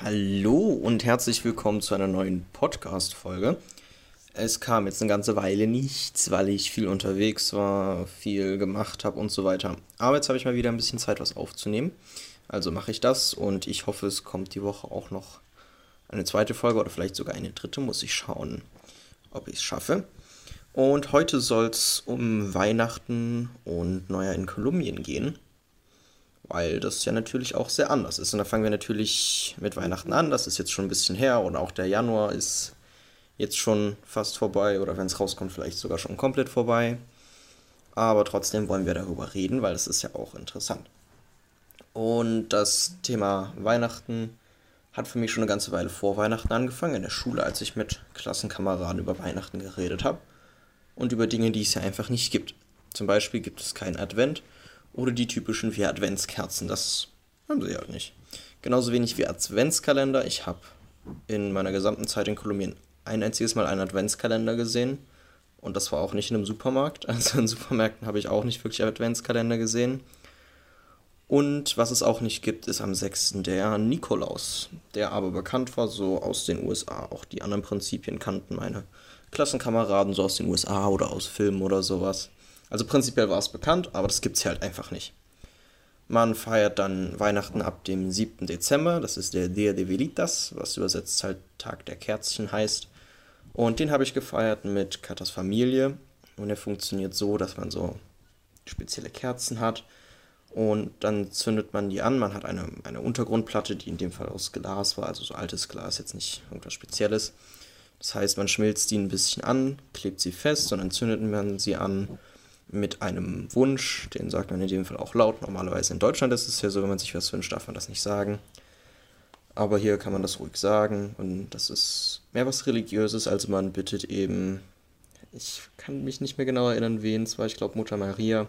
Hallo und herzlich willkommen zu einer neuen Podcast-Folge. Es kam jetzt eine ganze Weile nichts, weil ich viel unterwegs war, viel gemacht habe und so weiter. Aber jetzt habe ich mal wieder ein bisschen Zeit, was aufzunehmen. Also mache ich das und ich hoffe, es kommt die Woche auch noch eine zweite Folge oder vielleicht sogar eine dritte. Muss ich schauen, ob ich es schaffe. Und heute soll es um Weihnachten und Neujahr in Kolumbien gehen weil das ja natürlich auch sehr anders ist. Und da fangen wir natürlich mit Weihnachten an, das ist jetzt schon ein bisschen her und auch der Januar ist jetzt schon fast vorbei oder wenn es rauskommt, vielleicht sogar schon komplett vorbei. Aber trotzdem wollen wir darüber reden, weil es ist ja auch interessant. Und das Thema Weihnachten hat für mich schon eine ganze Weile vor Weihnachten angefangen, in der Schule, als ich mit Klassenkameraden über Weihnachten geredet habe und über Dinge, die es ja einfach nicht gibt. Zum Beispiel gibt es keinen Advent oder die typischen vier Adventskerzen. Das haben sie halt nicht. Genauso wenig wie Adventskalender. Ich habe in meiner gesamten Zeit in Kolumbien ein einziges Mal einen Adventskalender gesehen. Und das war auch nicht in einem Supermarkt. Also in Supermärkten habe ich auch nicht wirklich Adventskalender gesehen. Und was es auch nicht gibt, ist am 6. der Nikolaus, der aber bekannt war, so aus den USA. Auch die anderen Prinzipien kannten meine Klassenkameraden so aus den USA oder aus Filmen oder sowas. Also prinzipiell war es bekannt, aber das gibt es halt einfach nicht. Man feiert dann Weihnachten ab dem 7. Dezember, das ist der Dia de Velitas, was übersetzt halt Tag der Kerzchen heißt. Und den habe ich gefeiert mit Katas Familie. Und er funktioniert so, dass man so spezielle Kerzen hat. Und dann zündet man die an. Man hat eine, eine Untergrundplatte, die in dem Fall aus Glas war, also so altes Glas, jetzt nicht irgendwas Spezielles. Das heißt, man schmilzt die ein bisschen an, klebt sie fest und dann zündet man sie an mit einem Wunsch, den sagt man in dem Fall auch laut. Normalerweise in Deutschland ist es ja so, wenn man sich was wünscht, darf man das nicht sagen. Aber hier kann man das ruhig sagen und das ist mehr was Religiöses, also man bittet eben, ich kann mich nicht mehr genau erinnern, wen es war, ich glaube Mutter Maria,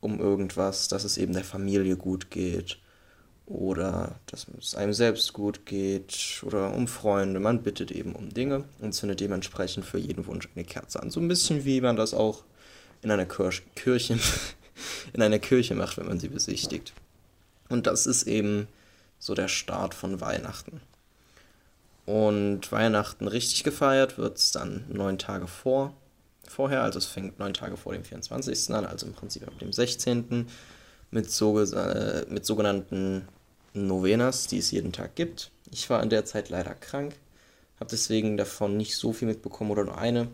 um irgendwas, dass es eben der Familie gut geht oder dass es einem selbst gut geht oder um Freunde. Man bittet eben um Dinge und zündet dementsprechend für jeden Wunsch eine Kerze an. So ein bisschen wie man das auch in einer Kirche, in einer Kirche macht, wenn man sie besichtigt. Und das ist eben so der Start von Weihnachten. Und Weihnachten richtig gefeiert wird es dann neun Tage vor, vorher, also es fängt neun Tage vor dem 24. an, also im Prinzip ab dem 16. mit, so, äh, mit sogenannten Novenas, die es jeden Tag gibt. Ich war in der Zeit leider krank, habe deswegen davon nicht so viel mitbekommen oder nur eine.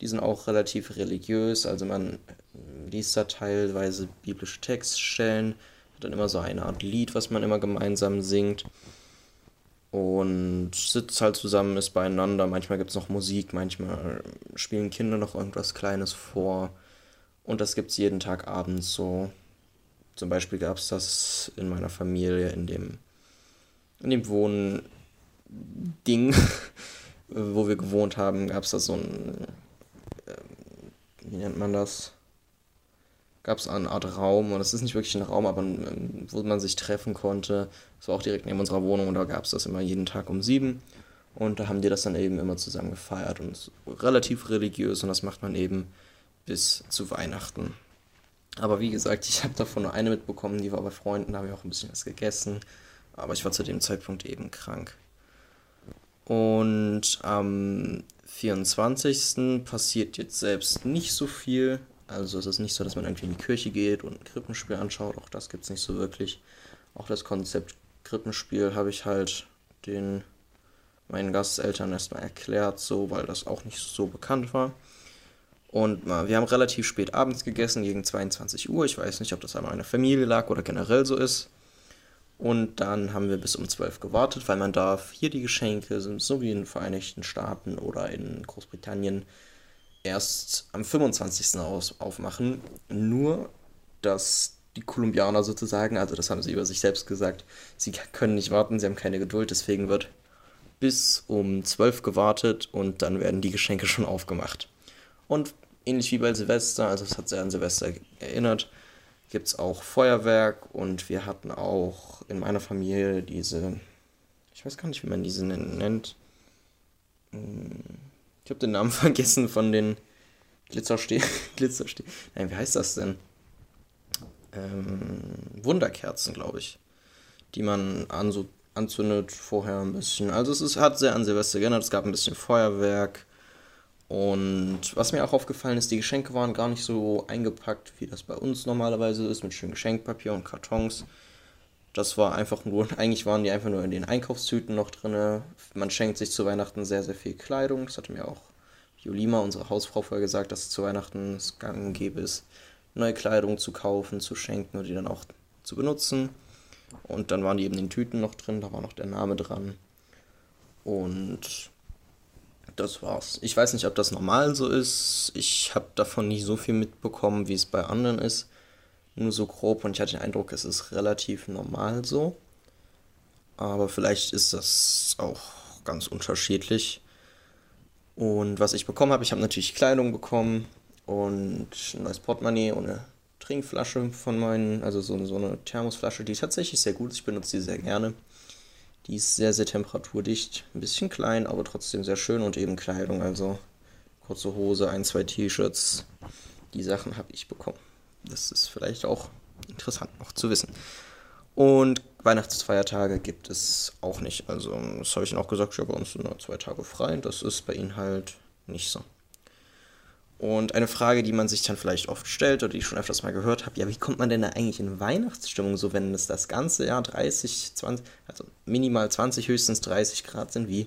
Die sind auch relativ religiös, also man liest da teilweise biblische Textstellen, hat dann immer so eine Art Lied, was man immer gemeinsam singt und sitzt halt zusammen, ist beieinander. Manchmal gibt es noch Musik, manchmal spielen Kinder noch irgendwas Kleines vor. Und das gibt es jeden Tag abends so. Zum Beispiel gab es das in meiner Familie, in dem, in dem Wohnding, wo wir gewohnt haben, gab es da so ein wie nennt man das? Gab es eine Art Raum, und es ist nicht wirklich ein Raum, aber wo man sich treffen konnte. Das war auch direkt neben unserer Wohnung und da gab es das immer jeden Tag um sieben. Und da haben die das dann eben immer zusammen gefeiert und relativ religiös und das macht man eben bis zu Weihnachten. Aber wie gesagt, ich habe davon nur eine mitbekommen, die war bei Freunden, da habe ich auch ein bisschen was gegessen. Aber ich war zu dem Zeitpunkt eben krank. Und am 24. passiert jetzt selbst nicht so viel. Also es ist nicht so, dass man irgendwie in die Kirche geht und ein Krippenspiel anschaut. Auch das gibt es nicht so wirklich. Auch das Konzept Krippenspiel habe ich halt den meinen Gasteltern erstmal erklärt, so, weil das auch nicht so bekannt war. Und wir haben relativ spät abends gegessen, gegen 22 Uhr. Ich weiß nicht, ob das an meiner Familie lag oder generell so ist. Und dann haben wir bis um 12 gewartet, weil man darf hier die Geschenke, so wie in den Vereinigten Staaten oder in Großbritannien, erst am 25. Aus aufmachen. Nur, dass die Kolumbianer sozusagen, also das haben sie über sich selbst gesagt, sie können nicht warten, sie haben keine Geduld, deswegen wird bis um 12 gewartet und dann werden die Geschenke schon aufgemacht. Und ähnlich wie bei Silvester, also es hat sehr an Silvester erinnert, gibt es auch Feuerwerk und wir hatten auch in meiner Familie diese, ich weiß gar nicht, wie man diese nennt. Hm, ich habe den Namen vergessen von den Glitzerste Glitzerste Nein, wie heißt das denn? Ähm, Wunderkerzen, glaube ich. Die man an so anzündet vorher ein bisschen. Also es ist, hat sehr an Silvester geändert. Es gab ein bisschen Feuerwerk. Und was mir auch aufgefallen ist, die Geschenke waren gar nicht so eingepackt, wie das bei uns normalerweise ist, mit schönem Geschenkpapier und Kartons. Das war einfach nur, eigentlich waren die einfach nur in den Einkaufstüten noch drin. Man schenkt sich zu Weihnachten sehr, sehr viel Kleidung. Das hatte mir auch Julima, unsere Hausfrau, vorher gesagt, dass es zu Weihnachten es gang gäbe ist, neue Kleidung zu kaufen, zu schenken und die dann auch zu benutzen. Und dann waren die eben in den Tüten noch drin, da war noch der Name dran. Und das war's. Ich weiß nicht, ob das normal so ist. Ich habe davon nicht so viel mitbekommen, wie es bei anderen ist. Nur so grob und ich hatte den Eindruck, es ist relativ normal so. Aber vielleicht ist das auch ganz unterschiedlich. Und was ich bekommen habe, ich habe natürlich Kleidung bekommen und ein neues Portemonnaie und eine Trinkflasche von meinen, also so, so eine Thermosflasche, die tatsächlich sehr gut ist. Ich benutze die sehr gerne. Die ist sehr, sehr temperaturdicht. Ein bisschen klein, aber trotzdem sehr schön und eben Kleidung. Also kurze Hose, ein, zwei T-Shirts. Die Sachen habe ich bekommen. Das ist vielleicht auch interessant noch zu wissen. Und Weihnachtsfeiertage gibt es auch nicht. Also, das habe ich Ihnen auch gesagt, ja, bei uns sind nur zwei Tage frei. Das ist bei Ihnen halt nicht so. Und eine Frage, die man sich dann vielleicht oft stellt oder die ich schon öfters mal gehört habe, ja, wie kommt man denn da eigentlich in Weihnachtsstimmung, so wenn es das ganze Jahr 30, 20, also minimal 20, höchstens 30 Grad sind, wie,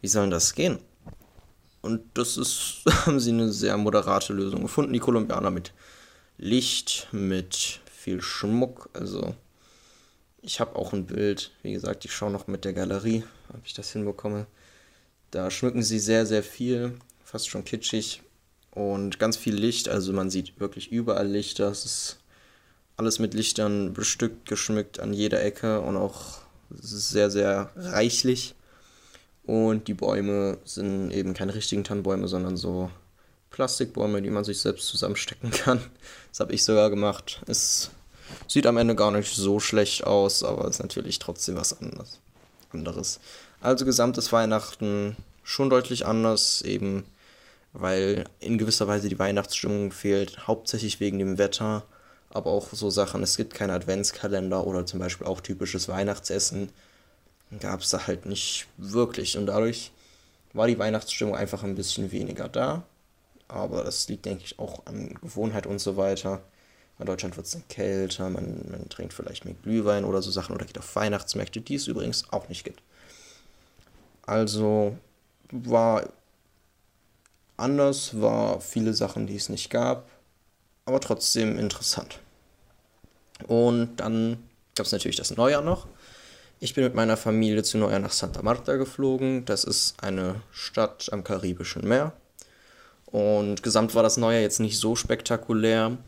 wie soll das gehen? Und das ist, haben sie eine sehr moderate Lösung gefunden, die Kolumbianer mit Licht, mit viel Schmuck, also ich habe auch ein Bild, wie gesagt, ich schaue noch mit der Galerie, ob ich das hinbekomme. Da schmücken sie sehr, sehr viel, fast schon kitschig, und ganz viel Licht, also man sieht wirklich überall Lichter. Es ist alles mit Lichtern bestückt, geschmückt an jeder Ecke und auch sehr, sehr reichlich. Und die Bäume sind eben keine richtigen Tannenbäume, sondern so Plastikbäume, die man sich selbst zusammenstecken kann. Das habe ich sogar gemacht. Es sieht am Ende gar nicht so schlecht aus, aber ist natürlich trotzdem was anderes. Also gesamtes Weihnachten schon deutlich anders, eben weil in gewisser Weise die Weihnachtsstimmung fehlt, hauptsächlich wegen dem Wetter, aber auch so Sachen, es gibt keinen Adventskalender oder zum Beispiel auch typisches Weihnachtsessen, gab es da halt nicht wirklich und dadurch war die Weihnachtsstimmung einfach ein bisschen weniger da, aber das liegt, denke ich, auch an Gewohnheit und so weiter. In Deutschland wird es dann kälter, man, man trinkt vielleicht mehr Glühwein oder so Sachen oder geht auf Weihnachtsmärkte, die es übrigens auch nicht gibt. Also war anders, war viele Sachen, die es nicht gab, aber trotzdem interessant. Und dann gab es natürlich das Neujahr noch. Ich bin mit meiner Familie zu Neujahr nach Santa Marta geflogen. Das ist eine Stadt am Karibischen Meer. Und gesamt war das Neujahr jetzt nicht so spektakulär.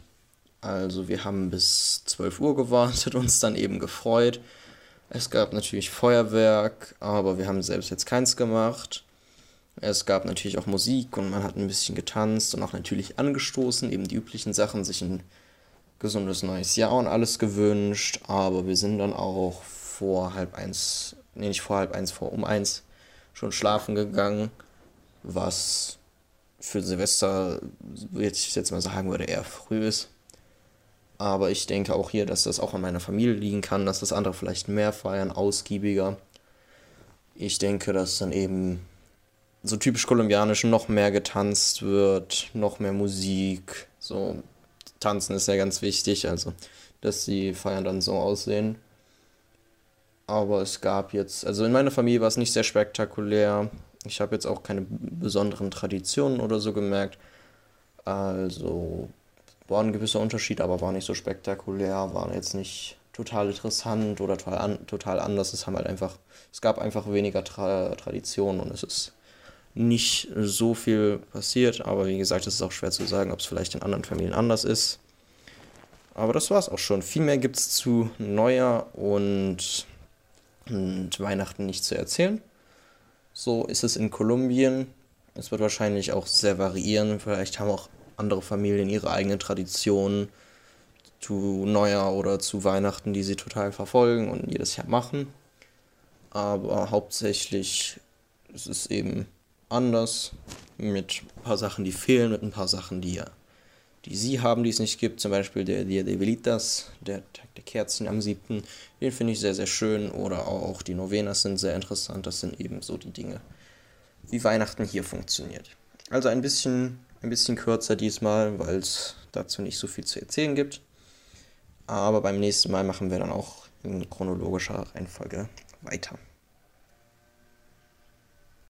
Also wir haben bis 12 Uhr gewartet, uns dann eben gefreut. Es gab natürlich Feuerwerk, aber wir haben selbst jetzt keins gemacht. Es gab natürlich auch Musik und man hat ein bisschen getanzt und auch natürlich angestoßen, eben die üblichen Sachen, sich ein gesundes neues Jahr und alles gewünscht. Aber wir sind dann auch vor halb eins, nee, nicht vor halb eins, vor um eins schon schlafen gegangen, was für Silvester, jetzt ich jetzt mal sagen würde, eher früh ist. Aber ich denke auch hier, dass das auch an meiner Familie liegen kann, dass das andere vielleicht mehr feiern, ausgiebiger. Ich denke, dass dann eben so typisch kolumbianisch noch mehr getanzt wird, noch mehr Musik. So, tanzen ist ja ganz wichtig, also, dass die Feiern dann so aussehen. Aber es gab jetzt, also in meiner Familie war es nicht sehr spektakulär. Ich habe jetzt auch keine besonderen Traditionen oder so gemerkt. Also war ein gewisser Unterschied, aber war nicht so spektakulär, war jetzt nicht total interessant oder total, an, total anders. Es haben halt einfach, es gab einfach weniger Tra Traditionen und es ist nicht so viel passiert, aber wie gesagt, es ist auch schwer zu sagen, ob es vielleicht in anderen Familien anders ist. Aber das war es auch schon. Viel mehr gibt es zu Neujahr und, und Weihnachten nicht zu erzählen. So ist es in Kolumbien. Es wird wahrscheinlich auch sehr variieren. Vielleicht haben auch andere Familien ihre eigenen Traditionen zu Neujahr oder zu Weihnachten, die sie total verfolgen und jedes Jahr machen. Aber hauptsächlich ist es eben anders, mit ein paar Sachen, die fehlen, mit ein paar Sachen, die, die sie haben, die es nicht gibt. Zum Beispiel der Dia de Velitas, der Tag der Kerzen am 7. Den finde ich sehr, sehr schön. Oder auch die Novenas sind sehr interessant. Das sind eben so die Dinge, wie Weihnachten hier funktioniert. Also ein bisschen, ein bisschen kürzer diesmal, weil es dazu nicht so viel zu erzählen gibt. Aber beim nächsten Mal machen wir dann auch in chronologischer Reihenfolge weiter.